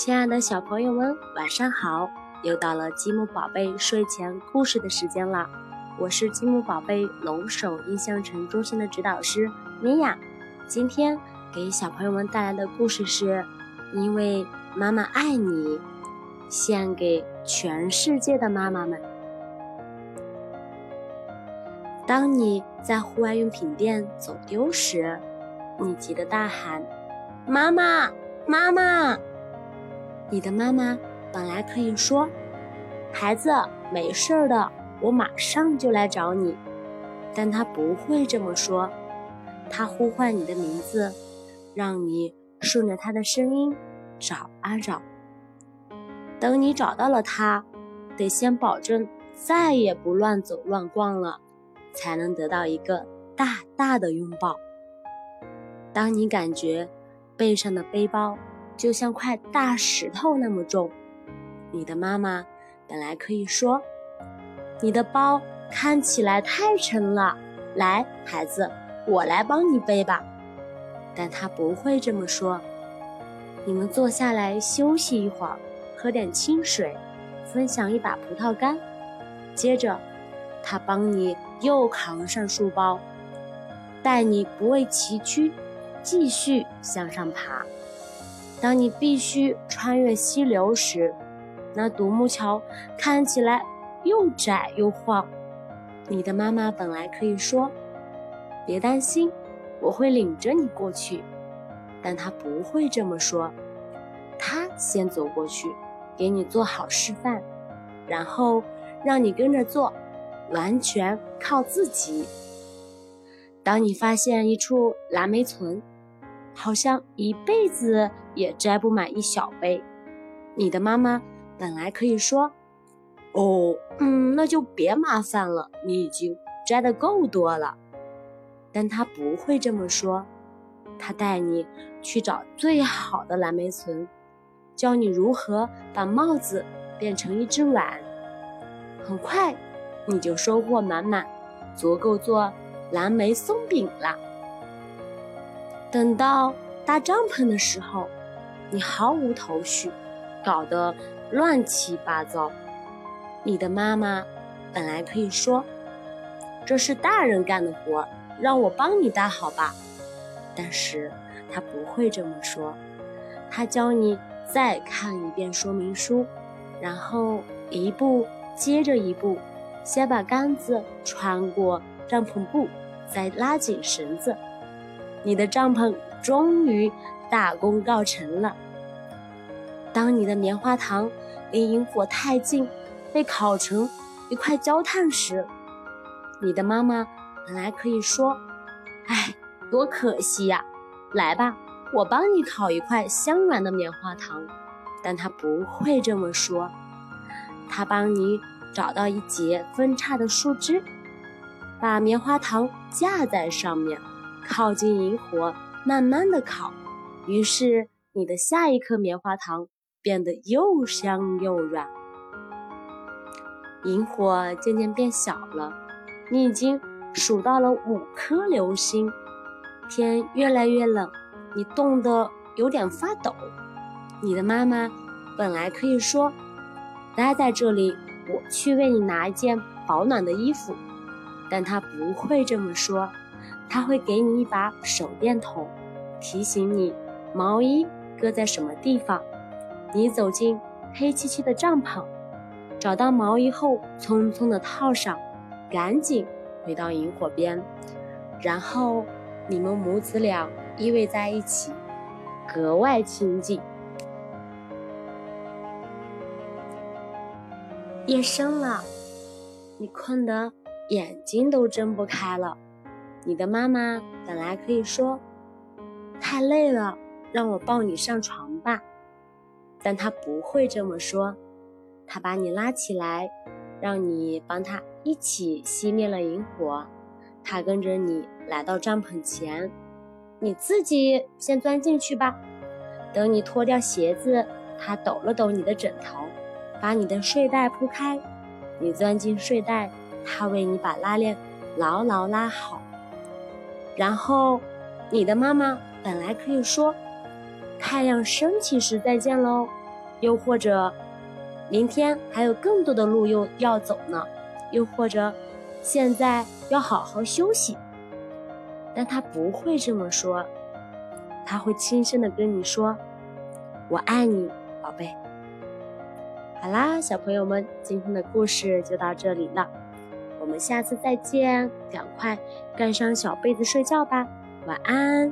亲爱的小朋友们，晚上好！又到了积木宝贝睡前故事的时间了。我是积木宝贝龙首印象城中心的指导师米娅。今天给小朋友们带来的故事是：因为妈妈爱你，献给全世界的妈妈们。当你在户外用品店走丢时，你急得大喊：“妈妈，妈妈！”你的妈妈本来可以说：“孩子，没事的，我马上就来找你。”但她不会这么说。她呼唤你的名字，让你顺着她的声音找啊找。等你找到了她，得先保证再也不乱走乱逛了，才能得到一个大大的拥抱。当你感觉背上的背包，就像块大石头那么重，你的妈妈本来可以说：“你的包看起来太沉了，来，孩子，我来帮你背吧。”但她不会这么说。你们坐下来休息一会儿，喝点清水，分享一把葡萄干。接着，她帮你又扛上书包，带你不畏崎岖，继续向上爬。当你必须穿越溪流时，那独木桥看起来又窄又晃。你的妈妈本来可以说：“别担心，我会领着你过去。”但她不会这么说，她先走过去，给你做好示范，然后让你跟着做，完全靠自己。当你发现一处蓝莓村，好像一辈子也摘不满一小杯。你的妈妈本来可以说：“哦，嗯，那就别麻烦了，你已经摘的够多了。”但她不会这么说，她带你去找最好的蓝莓存，教你如何把帽子变成一只碗。很快，你就收获满满，足够做蓝莓松饼了。等到搭帐篷的时候，你毫无头绪，搞得乱七八糟。你的妈妈本来可以说：“这是大人干的活，让我帮你搭好吧。”但是她不会这么说，她教你再看一遍说明书，然后一步接着一步，先把杆子穿过帐篷布，再拉紧绳子。你的帐篷终于大功告成了。当你的棉花糖离萤火太近，被烤成一块焦炭时，你的妈妈本来可以说：“哎，多可惜呀！来吧，我帮你烤一块香软的棉花糖。”但她不会这么说，她帮你找到一节分叉的树枝，把棉花糖架在上面。靠近萤火，慢慢的烤，于是你的下一颗棉花糖变得又香又软。萤火渐渐变小了，你已经数到了五颗流星。天越来越冷，你冻得有点发抖。你的妈妈本来可以说：“待在这里，我去为你拿一件保暖的衣服。”但她不会这么说。他会给你一把手电筒，提醒你毛衣搁在什么地方。你走进黑漆漆的帐篷，找到毛衣后，匆匆地套上，赶紧回到萤火边，然后你们母子俩依偎在一起，格外亲近。夜深了，你困得眼睛都睁不开了。你的妈妈本来可以说：“太累了，让我抱你上床吧。”但她不会这么说。她把你拉起来，让你帮她一起熄灭了萤火。她跟着你来到帐篷前，你自己先钻进去吧。等你脱掉鞋子，她抖了抖你的枕头，把你的睡袋铺开。你钻进睡袋，她为你把拉链牢牢拉好。然后，你的妈妈本来可以说：“太阳升起时再见喽。”又或者明天还有更多的路又要走呢，又或者现在要好好休息。但他不会这么说，他会轻声的跟你说：“我爱你，宝贝。”好啦，小朋友们，今天的故事就到这里了，我们下次再见，赶快盖上小被子睡觉吧，晚安。